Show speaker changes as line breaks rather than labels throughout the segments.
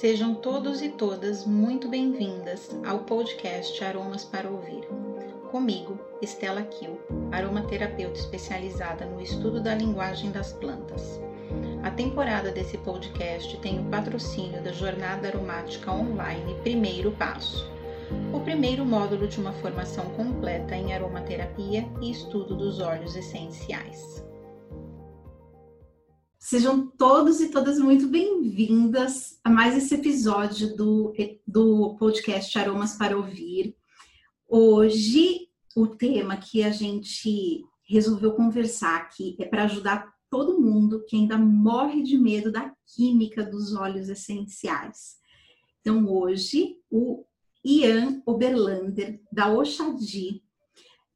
Sejam todos e todas muito bem-vindas ao podcast Aromas para Ouvir. Comigo, Estela Kiel, aromaterapeuta especializada no estudo da linguagem das plantas. A temporada desse podcast tem o patrocínio da Jornada Aromática Online Primeiro Passo, o primeiro módulo de uma formação completa em aromaterapia e estudo dos óleos essenciais.
Sejam todos e todas muito bem-vindas a mais esse episódio do, do podcast Aromas para Ouvir. Hoje, o tema que a gente resolveu conversar aqui é para ajudar todo mundo que ainda morre de medo da química dos óleos essenciais. Então, hoje, o Ian Oberlander, da Oxadi,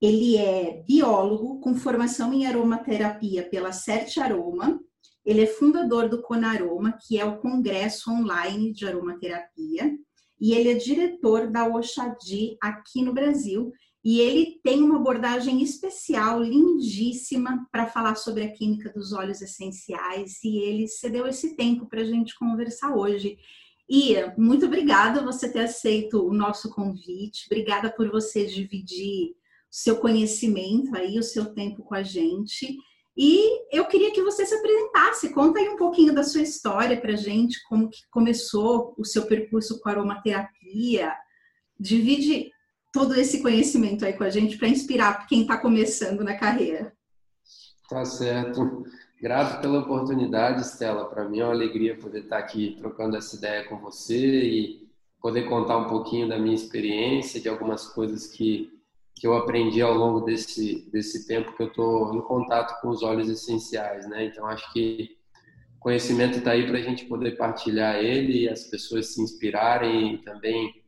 ele é biólogo com formação em aromaterapia pela Certe Aroma ele é fundador do Conaroma, que é o congresso online de aromaterapia, e ele é diretor da Oxadi aqui no Brasil. E ele tem uma abordagem especial, lindíssima, para falar sobre a química dos óleos essenciais. E ele cedeu esse tempo para a gente conversar hoje. Ia, muito obrigada você ter aceito o nosso convite. Obrigada por você dividir o seu conhecimento aí, o seu tempo com a gente. E eu queria que você se apresentasse, conta aí um pouquinho da sua história para gente, como que começou o seu percurso com aromaterapia. Divide todo esse conhecimento aí com a gente para inspirar quem está começando na carreira.
Tá certo. Grato pela oportunidade, Estela. Para mim é uma alegria poder estar aqui trocando essa ideia com você e poder contar um pouquinho da minha experiência, de algumas coisas que que eu aprendi ao longo desse, desse tempo que eu estou em contato com os óleos essenciais, né? Então, acho que conhecimento está aí para a gente poder partilhar ele as pessoas se inspirarem e também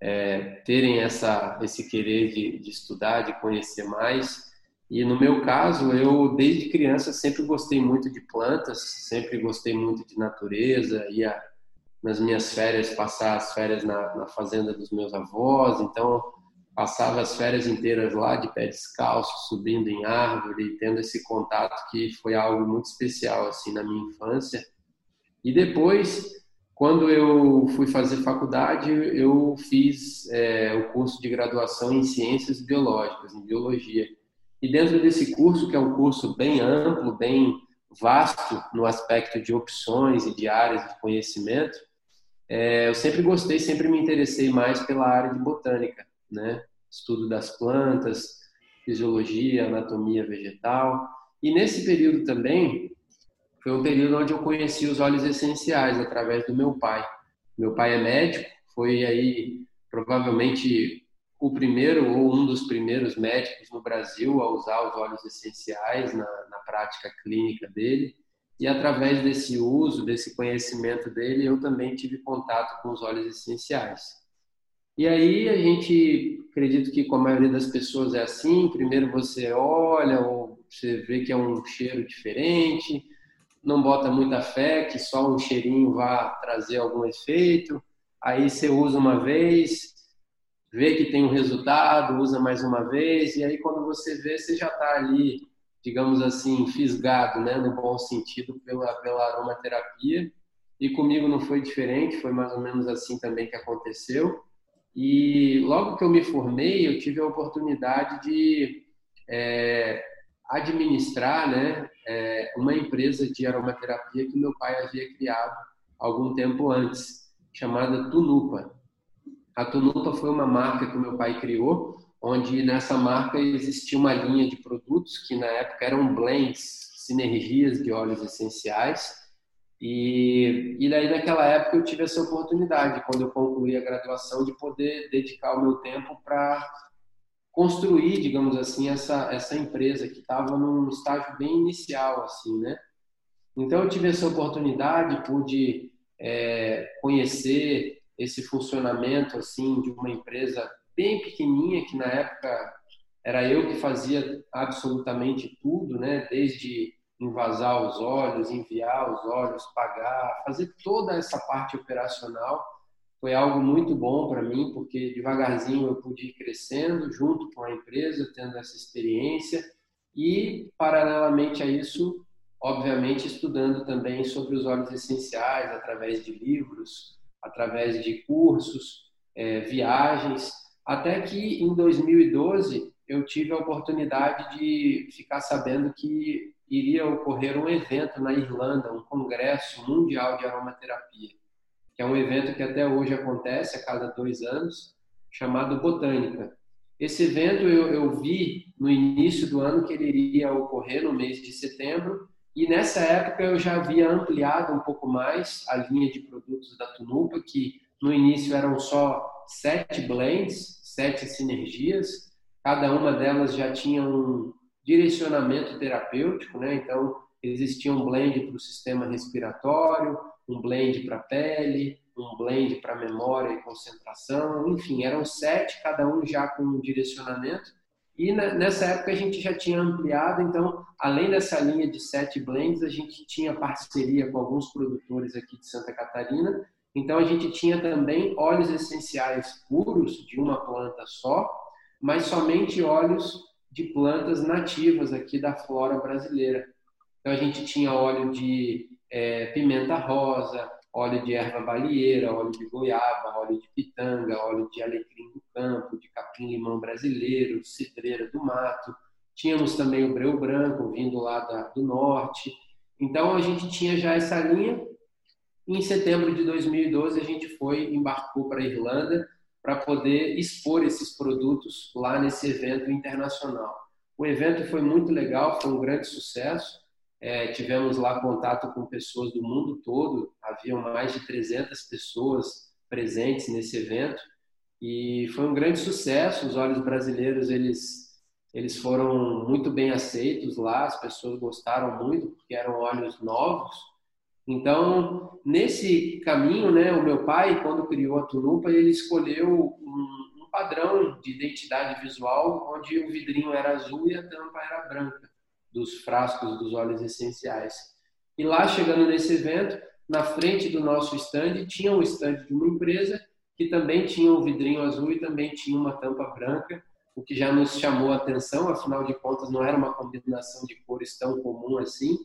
é, terem essa, esse querer de, de estudar, de conhecer mais. E no meu caso, eu desde criança sempre gostei muito de plantas, sempre gostei muito de natureza, ia nas minhas férias passar as férias na, na fazenda dos meus avós, então passava as férias inteiras lá de pé descalço, subindo em árvore, tendo esse contato que foi algo muito especial assim na minha infância. E depois, quando eu fui fazer faculdade, eu fiz é, o curso de graduação em ciências biológicas, em biologia. E dentro desse curso, que é um curso bem amplo, bem vasto no aspecto de opções e de áreas de conhecimento, é, eu sempre gostei, sempre me interessei mais pela área de botânica né? Estudo das plantas, fisiologia, anatomia vegetal. E nesse período também foi um período onde eu conheci os óleos essenciais através do meu pai. Meu pai é médico, foi aí provavelmente o primeiro ou um dos primeiros médicos no Brasil a usar os óleos essenciais na, na prática clínica dele. E através desse uso, desse conhecimento dele, eu também tive contato com os óleos essenciais. E aí a gente acredito que com a maioria das pessoas é assim, primeiro você olha ou você vê que é um cheiro diferente, não bota muita fé que só um cheirinho vá trazer algum efeito, aí você usa uma vez, vê que tem um resultado, usa mais uma vez, e aí quando você vê, você já está ali, digamos assim, fisgado, né, no bom sentido, pela, pela aromaterapia, e comigo não foi diferente, foi mais ou menos assim também que aconteceu. E logo que eu me formei, eu tive a oportunidade de é, administrar né, é, uma empresa de aromaterapia que meu pai havia criado algum tempo antes, chamada Tunupa. A Tunupa foi uma marca que meu pai criou, onde nessa marca existia uma linha de produtos que na época eram blends, sinergias de óleos essenciais, e, e daí, naquela época, eu tive essa oportunidade, quando eu concluí a graduação, de poder dedicar o meu tempo para construir, digamos assim, essa, essa empresa que estava num estágio bem inicial, assim, né? Então, eu tive essa oportunidade, pude é, conhecer esse funcionamento, assim, de uma empresa bem pequenininha, que na época era eu que fazia absolutamente tudo, né? Desde invasar os olhos, enviar os olhos, pagar, fazer toda essa parte operacional foi algo muito bom para mim, porque devagarzinho eu pude ir crescendo junto com a empresa, tendo essa experiência e, paralelamente a isso, obviamente, estudando também sobre os óleos essenciais através de livros, através de cursos, é, viagens, até que em 2012 eu tive a oportunidade de ficar sabendo que iria ocorrer um evento na Irlanda, um congresso mundial de aromaterapia, que é um evento que até hoje acontece a cada dois anos, chamado Botânica. Esse evento eu, eu vi no início do ano que ele iria ocorrer no mês de setembro e nessa época eu já havia ampliado um pouco mais a linha de produtos da Tunupa, que no início eram só sete blends, sete sinergias, cada uma delas já tinha um direcionamento terapêutico, né? Então, existia um blend para o sistema respiratório, um blend para a pele, um blend para memória e concentração, enfim, eram sete, cada um já com um direcionamento. E nessa época a gente já tinha ampliado, então, além dessa linha de sete blends, a gente tinha parceria com alguns produtores aqui de Santa Catarina. Então, a gente tinha também óleos essenciais puros de uma planta só, mas somente óleos de plantas nativas aqui da flora brasileira. Então, a gente tinha óleo de é, pimenta rosa, óleo de erva balieira, óleo de goiaba, óleo de pitanga, óleo de alecrim do campo, de capim-limão brasileiro, cidreira do mato. Tínhamos também o breu branco vindo lá da, do norte. Então a gente tinha já essa linha. Em setembro de 2012 a gente foi embarcou para a Irlanda para poder expor esses produtos lá nesse evento internacional. O evento foi muito legal, foi um grande sucesso. É, tivemos lá contato com pessoas do mundo todo, haviam mais de 300 pessoas presentes nesse evento e foi um grande sucesso. Os olhos brasileiros eles eles foram muito bem aceitos lá, as pessoas gostaram muito porque eram olhos novos. Então nesse caminho, né, o meu pai quando criou a Tunupa ele escolheu um, um padrão de identidade visual onde o vidrinho era azul e a tampa era branca dos frascos dos óleos essenciais. E lá, chegando nesse evento, na frente do nosso stand, tinha um stand de uma empresa que também tinha um vidrinho azul e também tinha uma tampa branca, o que já nos chamou a atenção, afinal de contas não era uma combinação de cores tão comum assim.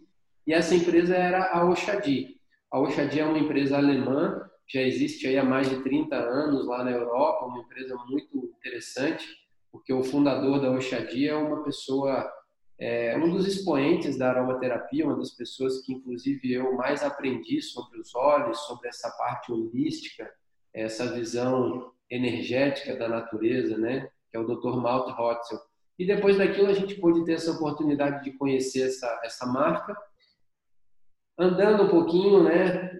E essa empresa era a Oxadi. A Oxadi é uma empresa alemã, já existe aí há mais de 30 anos lá na Europa, uma empresa muito interessante, porque o fundador da Oxadi é uma pessoa é um dos expoentes da aromaterapia, uma das pessoas que, inclusive, eu mais aprendi sobre os olhos, sobre essa parte holística, essa visão energética da natureza, né? Que é o Dr. Malte Hotzel. E depois daquilo a gente pôde ter essa oportunidade de conhecer essa, essa marca. Andando um pouquinho, né?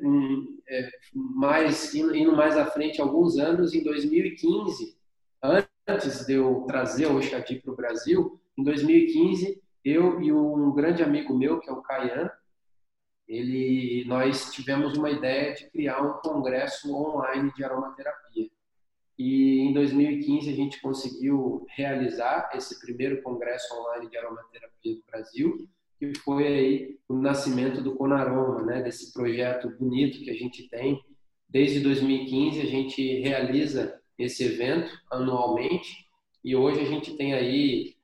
É, mais, indo mais à frente, alguns anos, em 2015, antes de eu trazer o Oxadi para o Brasil, em 2015 eu e um grande amigo meu, que é o Caian, ele, nós tivemos uma ideia de criar um congresso online de aromaterapia. E em 2015 a gente conseguiu realizar esse primeiro congresso online de aromaterapia do Brasil, que foi aí o nascimento do Conaroma, né, desse projeto bonito que a gente tem. Desde 2015 a gente realiza esse evento anualmente e hoje a gente tem aí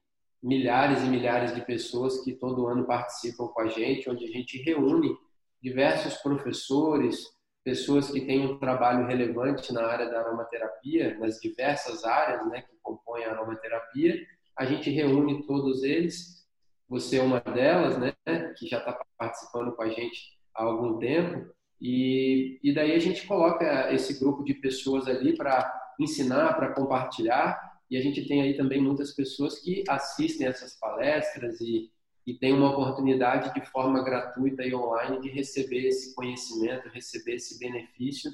milhares e milhares de pessoas que todo ano participam com a gente, onde a gente reúne diversos professores, pessoas que têm um trabalho relevante na área da aromaterapia, nas diversas áreas né, que compõem a aromaterapia. A gente reúne todos eles. Você é uma delas, né, que já está participando com a gente há algum tempo. E, e daí a gente coloca esse grupo de pessoas ali para ensinar, para compartilhar e a gente tem aí também muitas pessoas que assistem essas palestras e, e têm uma oportunidade de forma gratuita e online de receber esse conhecimento, receber esse benefício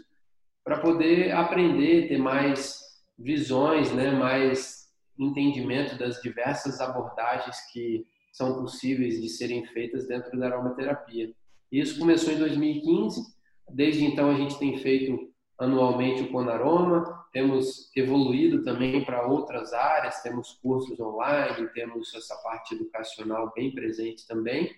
para poder aprender, ter mais visões, né, mais entendimento das diversas abordagens que são possíveis de serem feitas dentro da aromaterapia. Isso começou em 2015, desde então a gente tem feito anualmente o Conaroma, temos evoluído também para outras áreas, temos cursos online, temos essa parte educacional bem presente também.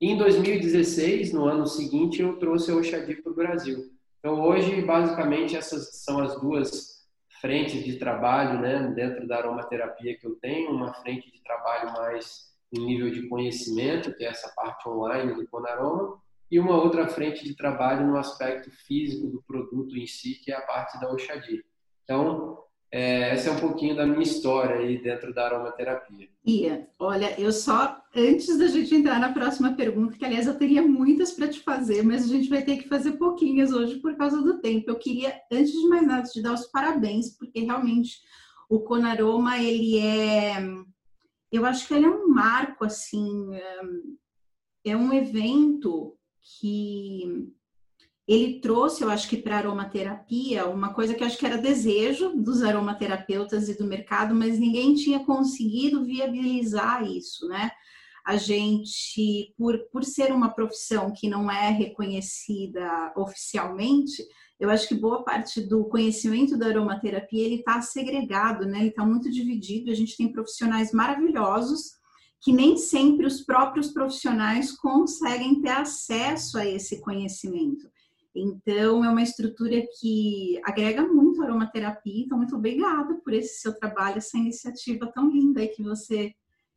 E em 2016, no ano seguinte, eu trouxe a Oxadi para o Brasil. Então, hoje, basicamente, essas são as duas frentes de trabalho né, dentro da aromaterapia que eu tenho. Uma frente de trabalho mais em nível de conhecimento, que é essa parte online do Conaroma, e uma outra frente de trabalho no aspecto físico do produto em si, que é a parte da Oxadia. Então, é, essa é um pouquinho da minha história aí dentro da aromaterapia.
Ia, olha, eu só, antes da gente entrar na próxima pergunta, que aliás eu teria muitas para te fazer, mas a gente vai ter que fazer pouquinhas hoje por causa do tempo. Eu queria, antes de mais nada, te dar os parabéns, porque realmente o Conaroma, ele é, eu acho que ele é um marco, assim, é um evento que ele trouxe, eu acho que para aromaterapia, uma coisa que acho que era desejo dos aromaterapeutas e do mercado, mas ninguém tinha conseguido viabilizar isso, né? A gente, por, por ser uma profissão que não é reconhecida oficialmente, eu acho que boa parte do conhecimento da aromaterapia ele está segregado, né? Ele está muito dividido. A gente tem profissionais maravilhosos que nem sempre os próprios profissionais conseguem ter acesso a esse conhecimento. Então, é uma estrutura que agrega muito a aromaterapia. Então, muito obrigada por esse seu trabalho, essa iniciativa tão linda que você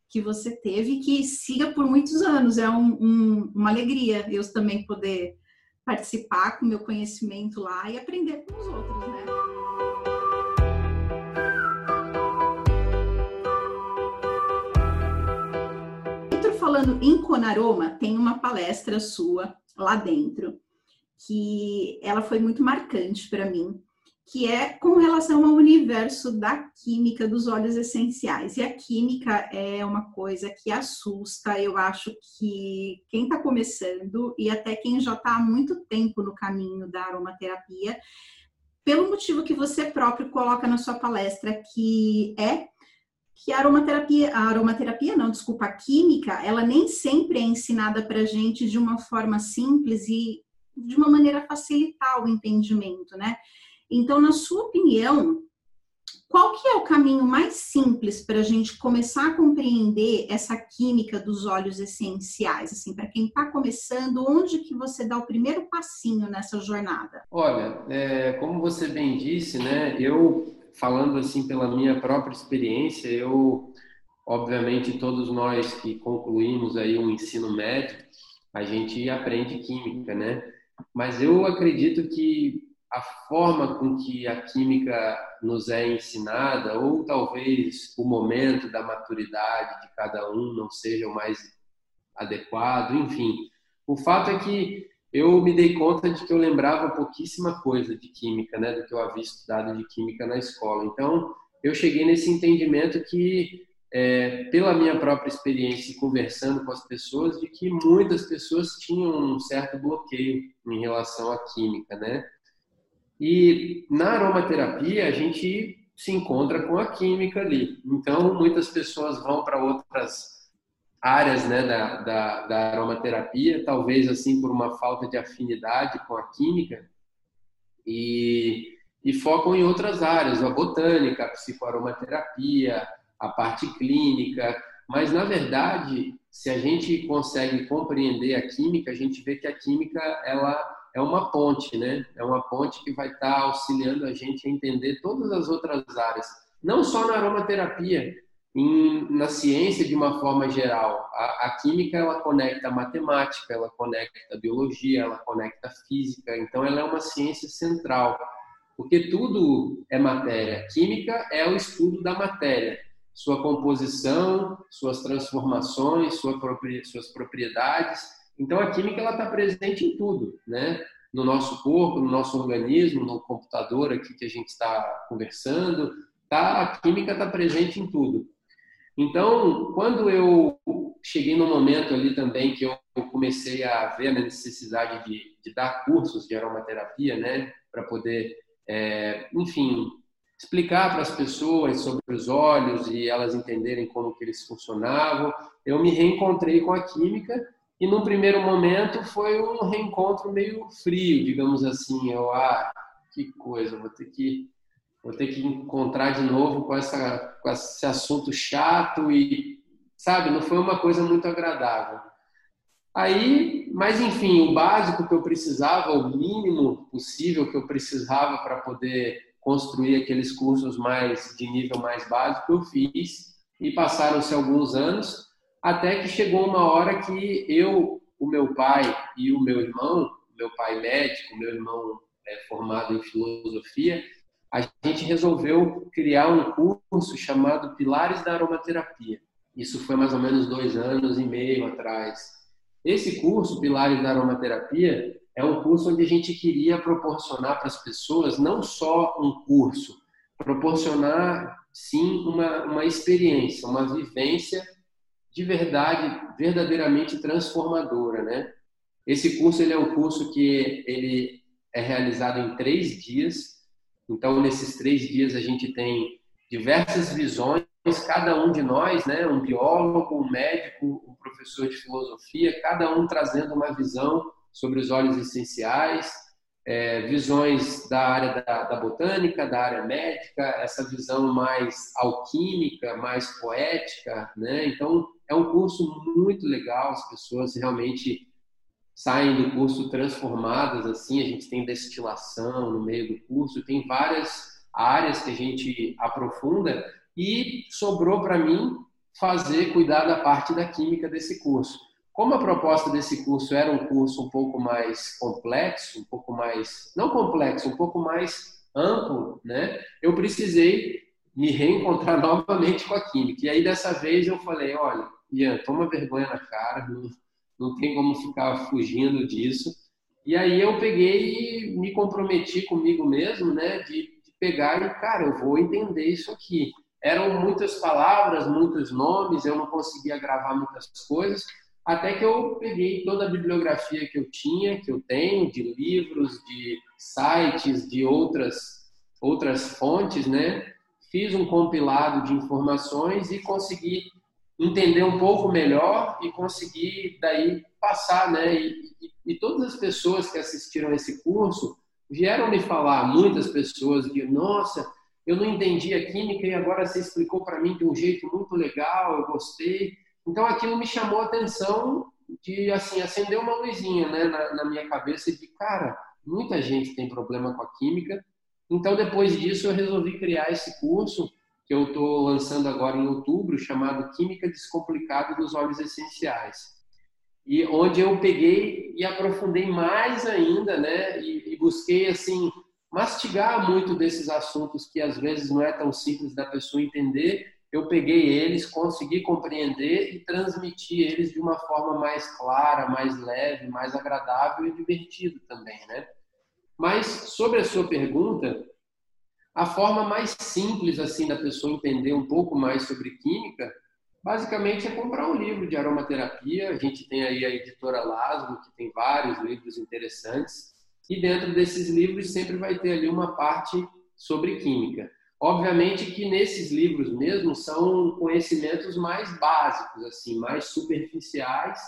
que você teve e que siga por muitos anos. É um, um, uma alegria eu também poder participar com meu conhecimento lá e aprender com os outros, né? falando em Conaroma, tem uma palestra sua lá dentro que ela foi muito marcante para mim, que é com relação ao universo da química dos óleos essenciais. E a química é uma coisa que assusta, eu acho que quem está começando e até quem já está há muito tempo no caminho da aromaterapia, pelo motivo que você próprio coloca na sua palestra, que é que a aromaterapia, a aromaterapia não, desculpa, a química, ela nem sempre é ensinada para gente de uma forma simples e de uma maneira facilitar o entendimento, né? Então, na sua opinião, qual que é o caminho mais simples para a gente começar a compreender essa química dos óleos essenciais? Assim, para quem está começando, onde que você dá o primeiro passinho nessa jornada?
Olha, é, como você bem disse, né? Eu falando assim pela minha própria experiência, eu, obviamente, todos nós que concluímos aí um ensino médio, a gente aprende química, né? Mas eu acredito que a forma com que a química nos é ensinada, ou talvez o momento da maturidade de cada um não seja o mais adequado, enfim. O fato é que eu me dei conta de que eu lembrava pouquíssima coisa de química, né, do que eu havia estudado de química na escola. Então, eu cheguei nesse entendimento que é, pela minha própria experiência conversando com as pessoas, de que muitas pessoas tinham um certo bloqueio em relação à química, né? E na aromaterapia a gente se encontra com a química ali. Então, muitas pessoas vão para outras áreas né, da, da, da, aromaterapia, talvez assim por uma falta de afinidade com a química, e, e focam em outras áreas, a botânica, a psicoaromaterapia, a parte clínica, mas na verdade, se a gente consegue compreender a química, a gente vê que a química ela é uma ponte, né? É uma ponte que vai estar auxiliando a gente a entender todas as outras áreas, não só na aromaterapia, em, na ciência de uma forma geral. A, a, química ela conecta a matemática, ela conecta a biologia, ela conecta a física. Então ela é uma ciência central, porque tudo é matéria. Química é o estudo da matéria sua composição, suas transformações, sua suas propriedades. Então a química ela está presente em tudo, né? No nosso corpo, no nosso organismo, no computador aqui que a gente está conversando, tá? A química está presente em tudo. Então, quando eu cheguei no momento ali também que eu comecei a ver a necessidade de, de dar cursos de aromaterapia, né, para poder, é, enfim, explicar para as pessoas sobre os olhos e elas entenderem como que eles funcionavam. Eu me reencontrei com a química e no primeiro momento foi um reencontro meio frio, digamos assim. Eu, ah, que coisa, vou ter que vou ter que encontrar de novo com essa com esse assunto chato e sabe, não foi uma coisa muito agradável. Aí, mas enfim, o básico que eu precisava, o mínimo possível que eu precisava para poder construir aqueles cursos mais de nível mais básico, eu fiz e passaram-se alguns anos até que chegou uma hora que eu o meu pai e o meu irmão, meu pai médico, meu irmão é, formado em filosofia, a gente resolveu criar um curso chamado Pilares da Aromaterapia. Isso foi mais ou menos dois anos e meio atrás. Esse curso, Pilares da Aromaterapia, é um curso onde a gente queria proporcionar para as pessoas não só um curso, proporcionar sim uma, uma experiência, uma vivência de verdade, verdadeiramente transformadora, né? Esse curso ele é um curso que ele é realizado em três dias. Então, nesses três dias a gente tem diversas visões, cada um de nós, né, um biólogo, um médico, um professor de filosofia, cada um trazendo uma visão sobre os óleos essenciais, é, visões da área da, da, botânica, da área médica, essa visão mais alquímica, mais poética, né? Então é um curso muito legal, as pessoas realmente saem do curso transformadas assim. A gente tem destilação no meio do curso, tem várias áreas que a gente aprofunda e sobrou para mim fazer cuidar da parte da química desse curso. Como a proposta desse curso era um curso um pouco mais complexo, um pouco mais, não complexo, um pouco mais amplo, né? Eu precisei me reencontrar novamente com a química. E aí dessa vez eu falei, olha, Ian, toma vergonha na cara, não, não tem como ficar fugindo disso. E aí eu peguei e me comprometi comigo mesmo, né, de, de pegar e, cara, eu vou entender isso aqui. Eram muitas palavras, muitos nomes, eu não conseguia gravar muitas coisas, até que eu peguei toda a bibliografia que eu tinha, que eu tenho, de livros, de sites, de outras, outras fontes, né? Fiz um compilado de informações e consegui entender um pouco melhor e conseguir daí passar, né? E, e, e todas as pessoas que assistiram esse curso vieram me falar, muitas pessoas, de nossa, eu não entendi a química e agora você explicou para mim de um jeito muito legal, eu gostei. Então aquilo me chamou a atenção de assim acender uma luzinha né, na, na minha cabeça de cara, muita gente tem problema com a química. Então depois disso eu resolvi criar esse curso que eu estou lançando agora em outubro, chamado Química Descomplicada dos Óleos Essenciais. E onde eu peguei e aprofundei mais ainda, né? E, e busquei assim mastigar muito desses assuntos que às vezes não é tão simples da pessoa entender eu peguei eles, consegui compreender e transmitir eles de uma forma mais clara, mais leve, mais agradável e divertido também, né? Mas sobre a sua pergunta, a forma mais simples assim da pessoa entender um pouco mais sobre química, basicamente é comprar um livro de aromaterapia. A gente tem aí a editora Lasmo, que tem vários livros interessantes, e dentro desses livros sempre vai ter ali uma parte sobre química. Obviamente que nesses livros mesmo são conhecimentos mais básicos, assim, mais superficiais,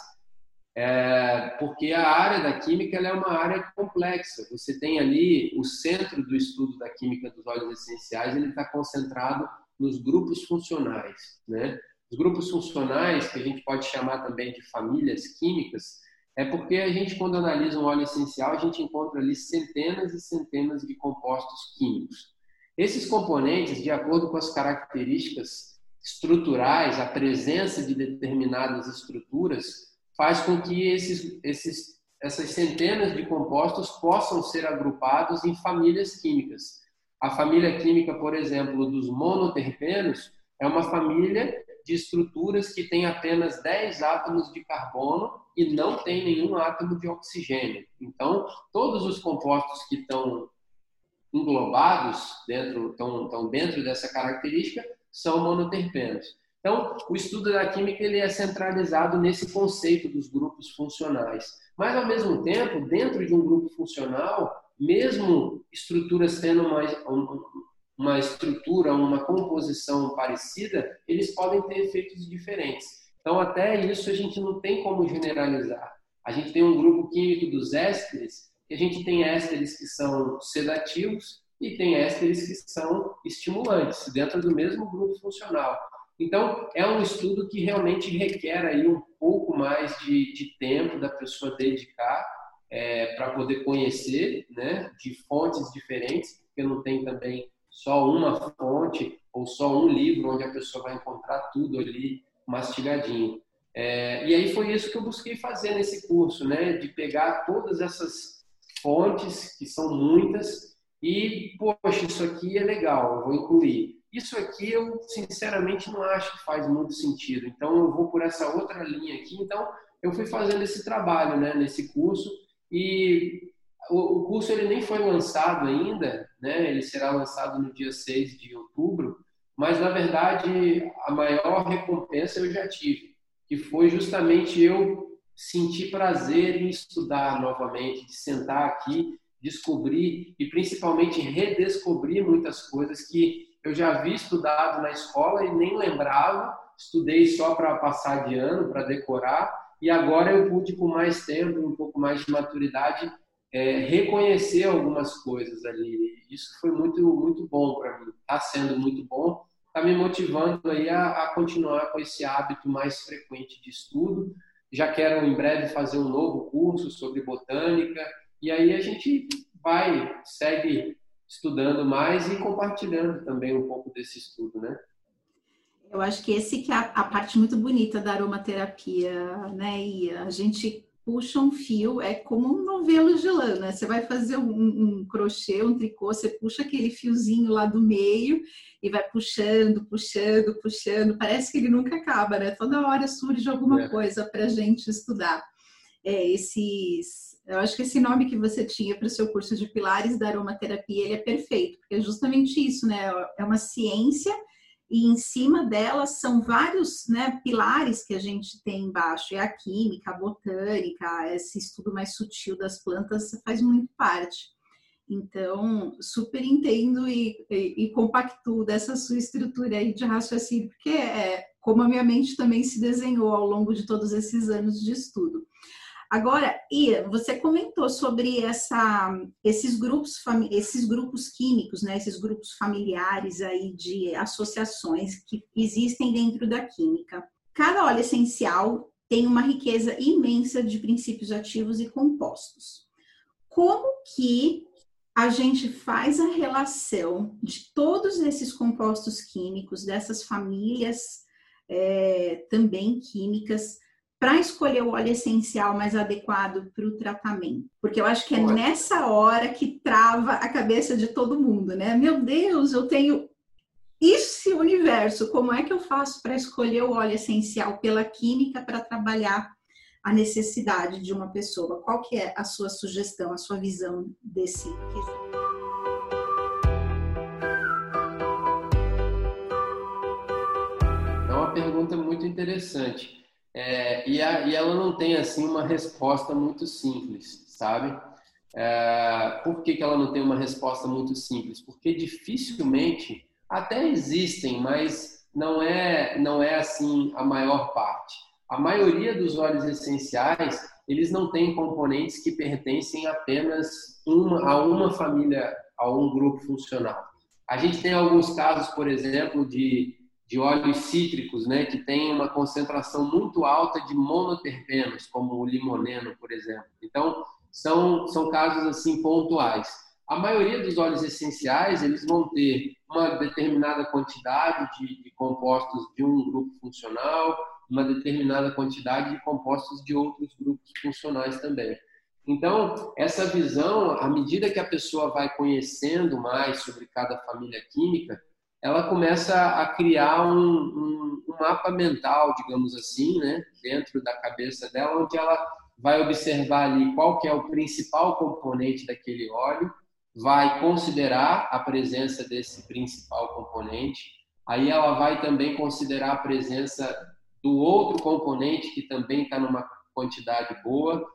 é, porque a área da química é uma área complexa. Você tem ali o centro do estudo da química dos óleos essenciais, ele está concentrado nos grupos funcionais, né? Os grupos funcionais, que a gente pode chamar também de famílias químicas, é porque a gente, quando analisa um óleo essencial, a gente encontra ali centenas e centenas de compostos químicos. Esses componentes, de acordo com as características estruturais, a presença de determinadas estruturas, faz com que esses, esses, essas centenas de compostos possam ser agrupados em famílias químicas. A família química, por exemplo, dos monoterpenos é uma família de estruturas que tem apenas 10 átomos de carbono e não tem nenhum átomo de oxigênio. Então, todos os compostos que estão englobados dentro, estão, estão dentro dessa característica, são monoterpenos. Então, o estudo da química ele é centralizado nesse conceito dos grupos funcionais. Mas, ao mesmo tempo, dentro de um grupo funcional, mesmo estruturas tendo uma, uma estrutura, uma composição parecida, eles podem ter efeitos diferentes. Então, até isso a gente não tem como generalizar. A gente tem um grupo químico dos ésteres a gente tem ésteres que são sedativos e tem ésteres que são estimulantes, dentro do mesmo grupo funcional. Então, é um estudo que realmente requer aí um pouco mais de, de tempo da pessoa dedicar é, para poder conhecer né, de fontes diferentes, porque não tem também só uma fonte ou só um livro onde a pessoa vai encontrar tudo ali mastigadinho. É, e aí foi isso que eu busquei fazer nesse curso, né? De pegar todas essas fontes, que são muitas, e, poxa, isso aqui é legal, eu vou incluir. Isso aqui eu, sinceramente, não acho que faz muito sentido. Então, eu vou por essa outra linha aqui. Então, eu fui fazendo esse trabalho, né? Nesse curso. E o, curso ele nem foi lançado ainda, né? Ele será lançado no dia 6 de outubro. Mas, na verdade, a maior recompensa eu já tive, que foi justamente eu sentir prazer em estudar novamente, de sentar aqui, descobrir e principalmente redescobrir muitas coisas que eu já havia estudado na escola e nem lembrava, estudei só para passar de ano, para decorar, e agora eu pude, com mais tempo, um pouco mais de maturidade, é, reconhecer algumas coisas ali. Isso foi muito, muito bom para mim, está sendo muito bom, está me motivando aí a, a continuar com esse hábito mais frequente de estudo. Já quero em breve fazer um novo curso sobre botânica, e aí a gente vai, segue estudando mais e compartilhando também um pouco desse estudo, né?
Eu acho que esse que é a, parte muito bonita da aromaterapia, né? E a gente puxa um fio, é como um novelo de lã, né? Você vai fazer um, um, crochê, um tricô, você puxa aquele fiozinho lá do meio e vai puxando, puxando, puxando. Parece que ele nunca acaba, né? Toda hora surge alguma é. coisa para gente estudar. É, esses eu acho que esse nome que você tinha para o seu curso de pilares da aromaterapia, ele é perfeito, porque é justamente isso, né? É uma ciência e em cima dela são vários né, pilares que a gente tem embaixo. É a química, a botânica, esse estudo mais sutil das plantas faz muito parte. Então, super entendo e, e, e compactuo dessa sua estrutura aí de raciocínio, porque é como a minha mente também se desenhou ao longo de todos esses anos de estudo. Agora, Ia, você comentou sobre essa, esses grupos, esses grupos químicos, né, esses grupos familiares aí de associações que existem dentro da química. Cada óleo essencial tem uma riqueza imensa de princípios ativos e compostos. Como que a gente faz a relação de todos esses compostos químicos, dessas famílias é, também químicas, para escolher o óleo essencial mais adequado para o tratamento. Porque eu acho que é nessa hora que trava a cabeça de todo mundo, né? Meu Deus, eu tenho esse universo, como é que eu faço para escolher o óleo essencial pela química para trabalhar a necessidade de uma pessoa? Qual que é a sua sugestão, a sua visão desse
É uma pergunta muito interessante. É, e, a, e, ela não tem assim uma resposta muito simples, sabe? É, por que, que ela não tem uma resposta muito simples? Porque dificilmente, até existem, mas não é, não é assim a maior parte. A maioria dos óleos essenciais, eles não têm componentes que pertencem apenas uma, a uma família, a um grupo funcional. A gente tem alguns casos, por exemplo, de de óleos cítricos, né, que tem uma concentração muito alta de monoterpenos, como o limoneno, por exemplo. Então, são, são casos assim pontuais. A maioria dos óleos essenciais, eles vão ter uma determinada quantidade de, de compostos de um grupo funcional, uma determinada quantidade de compostos de outros grupos funcionais também. Então, essa visão, à medida que a pessoa vai conhecendo mais sobre cada família química, ela começa a criar um, um, um, mapa mental, digamos assim, né, dentro da cabeça dela, onde ela vai observar ali qual que é o principal componente daquele óleo, vai considerar a presença desse principal componente, aí ela vai também considerar a presença do outro componente que também está numa quantidade boa,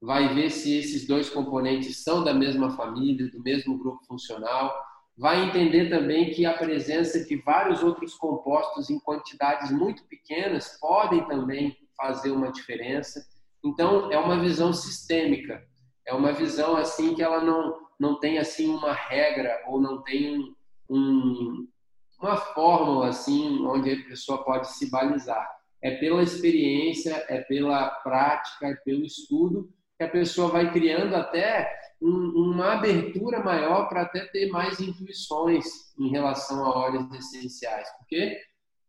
vai ver se esses dois componentes são da mesma família, do mesmo grupo funcional, vai entender também que a presença de vários outros compostos em quantidades muito pequenas podem também fazer uma diferença. Então, é uma visão sistêmica. É uma visão assim que ela não não tem assim uma regra ou não tem um, uma fórmula assim onde a pessoa pode se balizar. É pela experiência, é pela prática, é pelo estudo que a pessoa vai criando até um, uma abertura maior para até ter mais intuições em relação a óleos essenciais, porque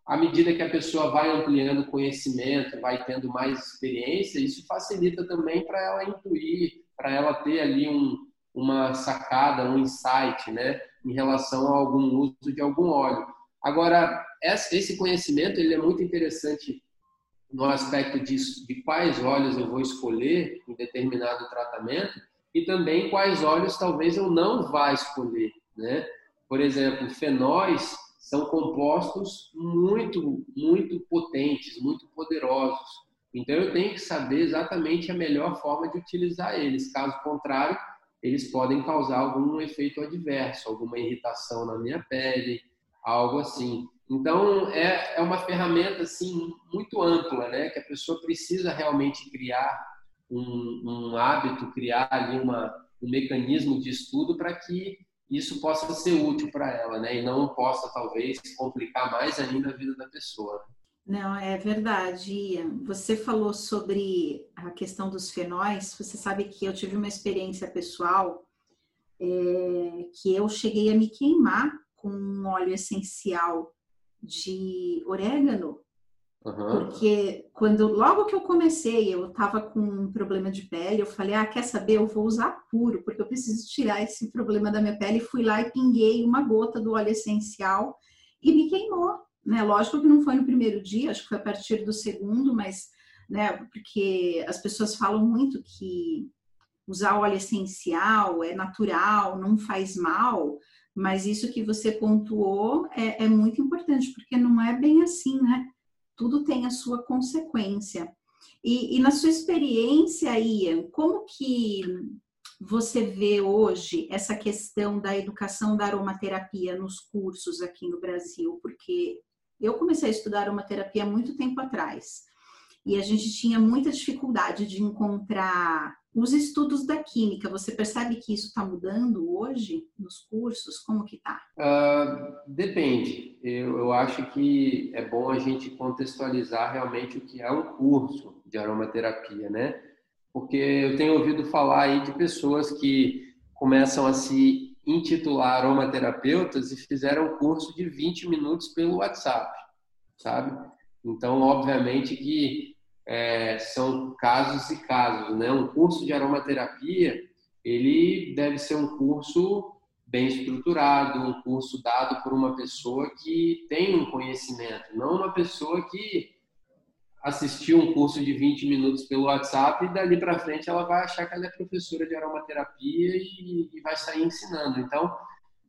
à medida que a pessoa vai ampliando conhecimento, vai tendo mais experiência, isso facilita também para ela intuir, para ela ter ali um, uma sacada, um insight, né, em relação a algum uso de algum óleo. Agora, esse conhecimento ele é muito interessante no aspecto de, de quais óleos eu vou escolher em determinado tratamento e também quais óleos talvez eu não vá escolher, né? Por exemplo, fenóis são compostos muito, muito potentes, muito poderosos. Então eu tenho que saber exatamente a melhor forma de utilizar eles. Caso contrário, eles podem causar algum efeito adverso, alguma irritação na minha pele, algo assim. Então é, é uma ferramenta assim muito ampla, né? Que a pessoa precisa realmente criar um, um hábito, criar ali uma, um mecanismo de estudo para que isso possa ser útil para ela, né? E não possa talvez complicar mais ainda a vida da pessoa.
Não, é verdade. Ian. Você falou sobre a questão dos fenóis. Você sabe que eu tive uma experiência pessoal é, que eu cheguei a me queimar com um óleo essencial de orégano. Uhum. Porque quando logo que eu comecei, eu estava com um problema de pele, eu falei, ah, quer saber? Eu vou usar puro, porque eu preciso tirar esse problema da minha pele. Fui lá e pinguei uma gota do óleo essencial e me queimou né? Lógico que não foi no primeiro dia, acho que foi a partir do segundo, mas, né, porque as pessoas falam muito que usar óleo essencial é natural, não faz mal, mas isso que você pontuou é, é muito importante, porque não é bem assim, né? Tudo tem a sua consequência. E, e na sua experiência, Ian, como que você vê hoje essa questão da educação da aromaterapia nos cursos aqui no Brasil? Porque eu comecei a estudar aromaterapia muito tempo atrás e a gente tinha muita dificuldade de encontrar os estudos da química. Você percebe que isso está mudando hoje nos cursos? Como que está?
Uh, depende. Eu, eu acho que é bom a gente contextualizar realmente o que é um curso de aromaterapia, né? Porque eu tenho ouvido falar aí de pessoas que começam a se intitular aromaterapeutas e fizeram um curso de 20 minutos pelo WhatsApp, sabe? Então, obviamente que é, são casos e casos, né? Um curso de aromaterapia, ele deve ser um curso bem estruturado, um curso dado por uma pessoa que tem um conhecimento, não uma pessoa que assistir um curso de 20 minutos pelo WhatsApp e dali para frente ela vai achar que ela é professora de aromaterapia e, e vai sair ensinando. Então,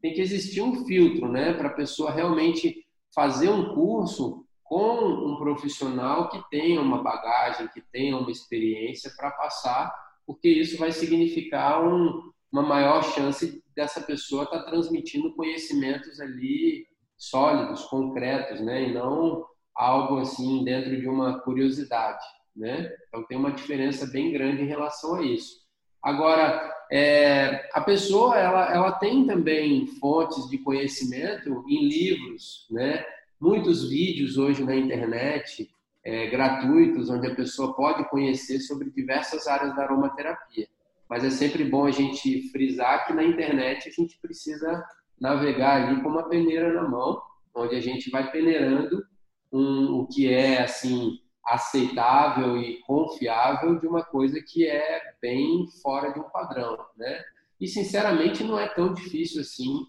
tem que existir um filtro, né, para a pessoa realmente fazer um curso com um profissional que tenha uma bagagem, que tenha uma experiência para passar, porque isso vai significar um, uma maior chance dessa pessoa estar tá transmitindo conhecimentos ali sólidos, concretos, né, e não algo assim dentro de uma curiosidade, né? Então tem uma diferença bem grande em relação a isso. Agora, é, a pessoa ela, ela tem também fontes de conhecimento em livros, né? Muitos vídeos hoje na internet é, gratuitos onde a pessoa pode conhecer sobre diversas áreas da aromaterapia. Mas é sempre bom a gente frisar que na internet a gente precisa navegar ali com uma peneira na mão, onde a gente vai peneirando um, o que é assim aceitável e confiável de uma coisa que é bem fora de um padrão, né? E sinceramente não é tão difícil assim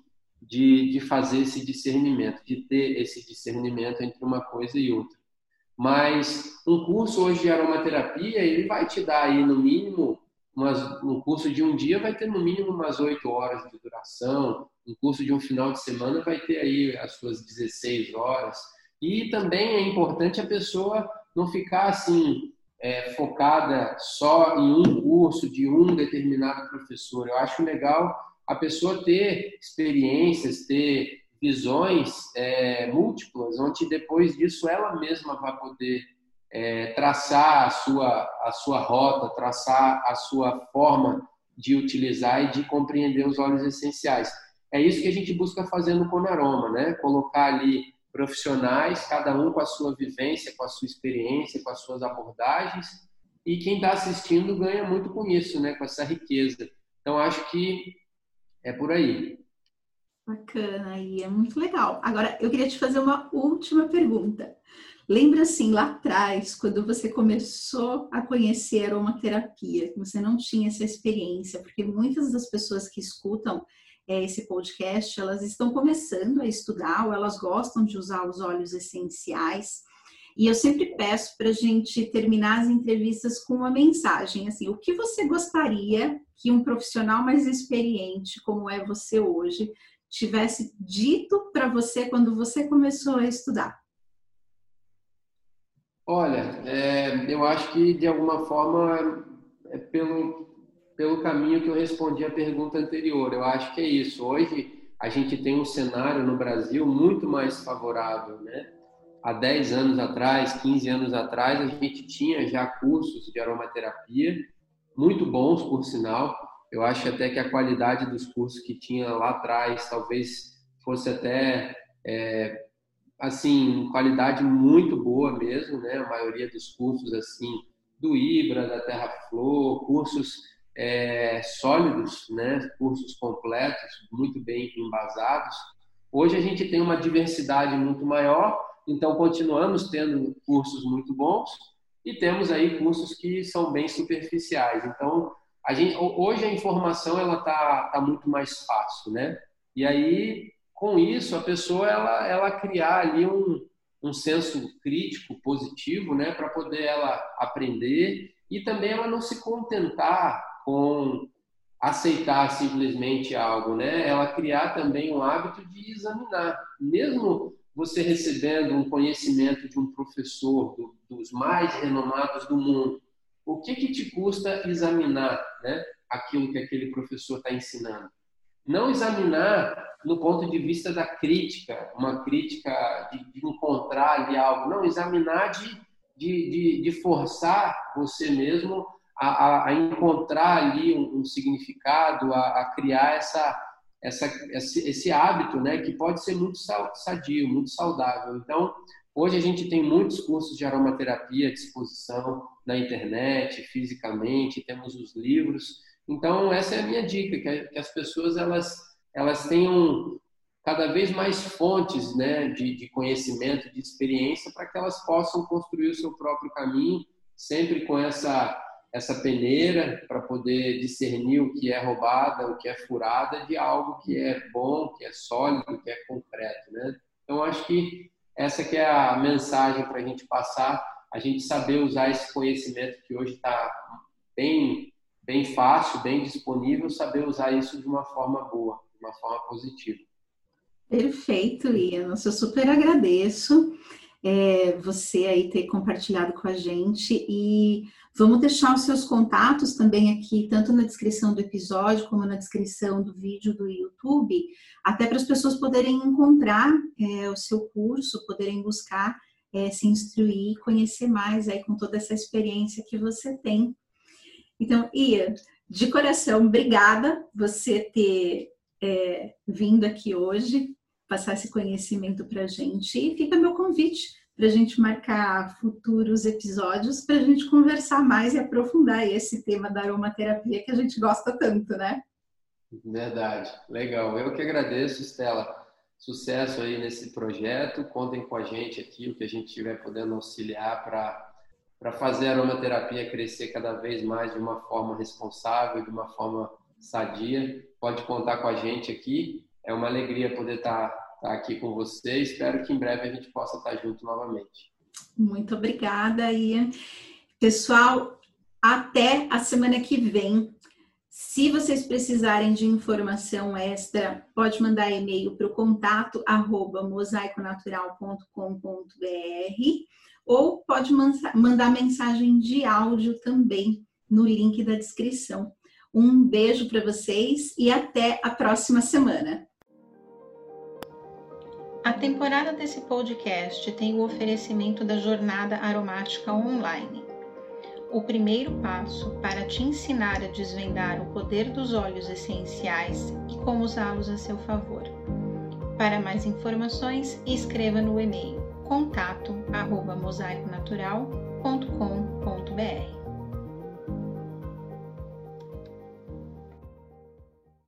de, de fazer esse discernimento, de ter esse discernimento entre uma coisa e outra. Mas um curso hoje de aromaterapia ele vai te dar aí no mínimo umas, um curso de um dia vai ter no mínimo umas oito horas de duração, um curso de um final de semana vai ter aí as suas 16 horas. E também é importante a pessoa não ficar assim é, focada só em um curso de um determinado professor. Eu acho legal a pessoa ter experiências, ter visões é, múltiplas, onde depois disso ela mesma vai poder é, traçar a sua, a sua rota, traçar a sua forma de utilizar e de compreender os óleos essenciais. É isso que a gente busca fazer no Conaroma, né? Colocar ali profissionais, cada um com a sua vivência, com a sua experiência, com as suas abordagens, e quem está assistindo ganha muito com isso, né, com essa riqueza. Então, acho que é por aí.
Bacana, aí é muito legal. Agora, eu queria te fazer uma última pergunta. Lembra assim, lá atrás, quando você começou a conhecer aromaterapia, que você não tinha essa experiência, porque muitas das pessoas que escutam é, esse podcast, elas estão começando a estudar ou elas gostam de usar os óleos essenciais. E eu sempre peço para a gente terminar as entrevistas com uma mensagem, assim, o que você gostaria que um profissional mais experiente, como é você hoje, tivesse dito para você quando você começou a estudar?
Olha, é, eu acho que de alguma forma é pelo, pelo caminho que eu respondi à pergunta anterior. Eu acho que é isso. Hoje a gente tem um cenário no Brasil muito mais favorável, né? Há 10 anos atrás, 15 anos atrás, a gente tinha já cursos de aromaterapia, muito bons, por sinal. Eu acho até que a qualidade dos cursos que tinha lá atrás talvez fosse até é, assim, qualidade muito boa mesmo, né? A maioria dos cursos, assim, do Ibra, da Terra Flor, cursos é, sólidos, né? Cursos completos, muito bem embasados. Hoje a gente tem uma diversidade muito maior, então continuamos tendo cursos muito bons e temos aí cursos que são bem superficiais. Então, a gente, hoje a informação ela tá, tá muito mais fácil, né? E aí com isso, a pessoa ela, ela criar ali um, um senso crítico positivo, né, para poder ela aprender e também ela não se contentar com aceitar simplesmente algo, né? Ela criar também um hábito de examinar, mesmo você recebendo um conhecimento de um professor do, dos mais renomados do mundo, o que que te custa examinar, né? Aquilo que aquele professor está ensinando? Não examinar no ponto de vista da crítica, uma crítica de, de encontrar ali algo, não, examinar de, de, de, forçar você mesmo a, a, a encontrar ali um, um significado, a, a, criar essa, essa, esse, esse hábito, né, que pode ser muito sadio, muito saudável. Então, hoje a gente tem muitos cursos de aromaterapia à disposição na internet, fisicamente, temos os livros. Então, essa é a minha dica, que as pessoas elas elas tenham cada vez mais fontes né, de, de conhecimento, de experiência, para que elas possam construir o seu próprio caminho, sempre com essa, essa peneira para poder discernir o que é roubada, o que é furada, de algo que é bom, que é sólido, que é concreto. Né? Então, acho que essa que é a mensagem para a gente passar, a gente saber usar esse conhecimento que hoje está bem, bem fácil, bem disponível, saber usar isso de uma forma boa uma forma positiva.
Perfeito, Ian. Eu super agradeço é, você aí ter compartilhado com a gente e vamos deixar os seus contatos também aqui, tanto na descrição do episódio como na descrição do vídeo do YouTube, até para as pessoas poderem encontrar é, o seu curso, poderem buscar é, se instruir, conhecer mais aí com toda essa experiência que você tem. Então, Ian, de coração, obrigada você ter é, vindo aqui hoje, passar esse conhecimento para a gente. E fica meu convite para a gente marcar futuros episódios para a gente conversar mais e aprofundar esse tema da aromaterapia que a gente gosta tanto, né?
Verdade, legal. Eu que agradeço, Estela. Sucesso aí nesse projeto. Contem com a gente aqui, o que a gente estiver podendo auxiliar para fazer a aromaterapia crescer cada vez mais de uma forma responsável, de uma forma sadia. Pode contar com a gente aqui. É uma alegria poder estar, estar aqui com você. Espero que em breve a gente possa estar junto novamente.
Muito obrigada, Ian. Pessoal, até a semana que vem. Se vocês precisarem de informação extra, pode mandar e-mail para o contato arroba mosaiconatural.com.br ou pode mandar mensagem de áudio também no link da descrição. Um beijo para vocês e até a próxima semana.
A temporada desse podcast tem o oferecimento da Jornada Aromática Online. O primeiro passo para te ensinar a desvendar o poder dos óleos essenciais e como usá-los a seu favor. Para mais informações, escreva no e-mail contato@mosaiconatural.com.br.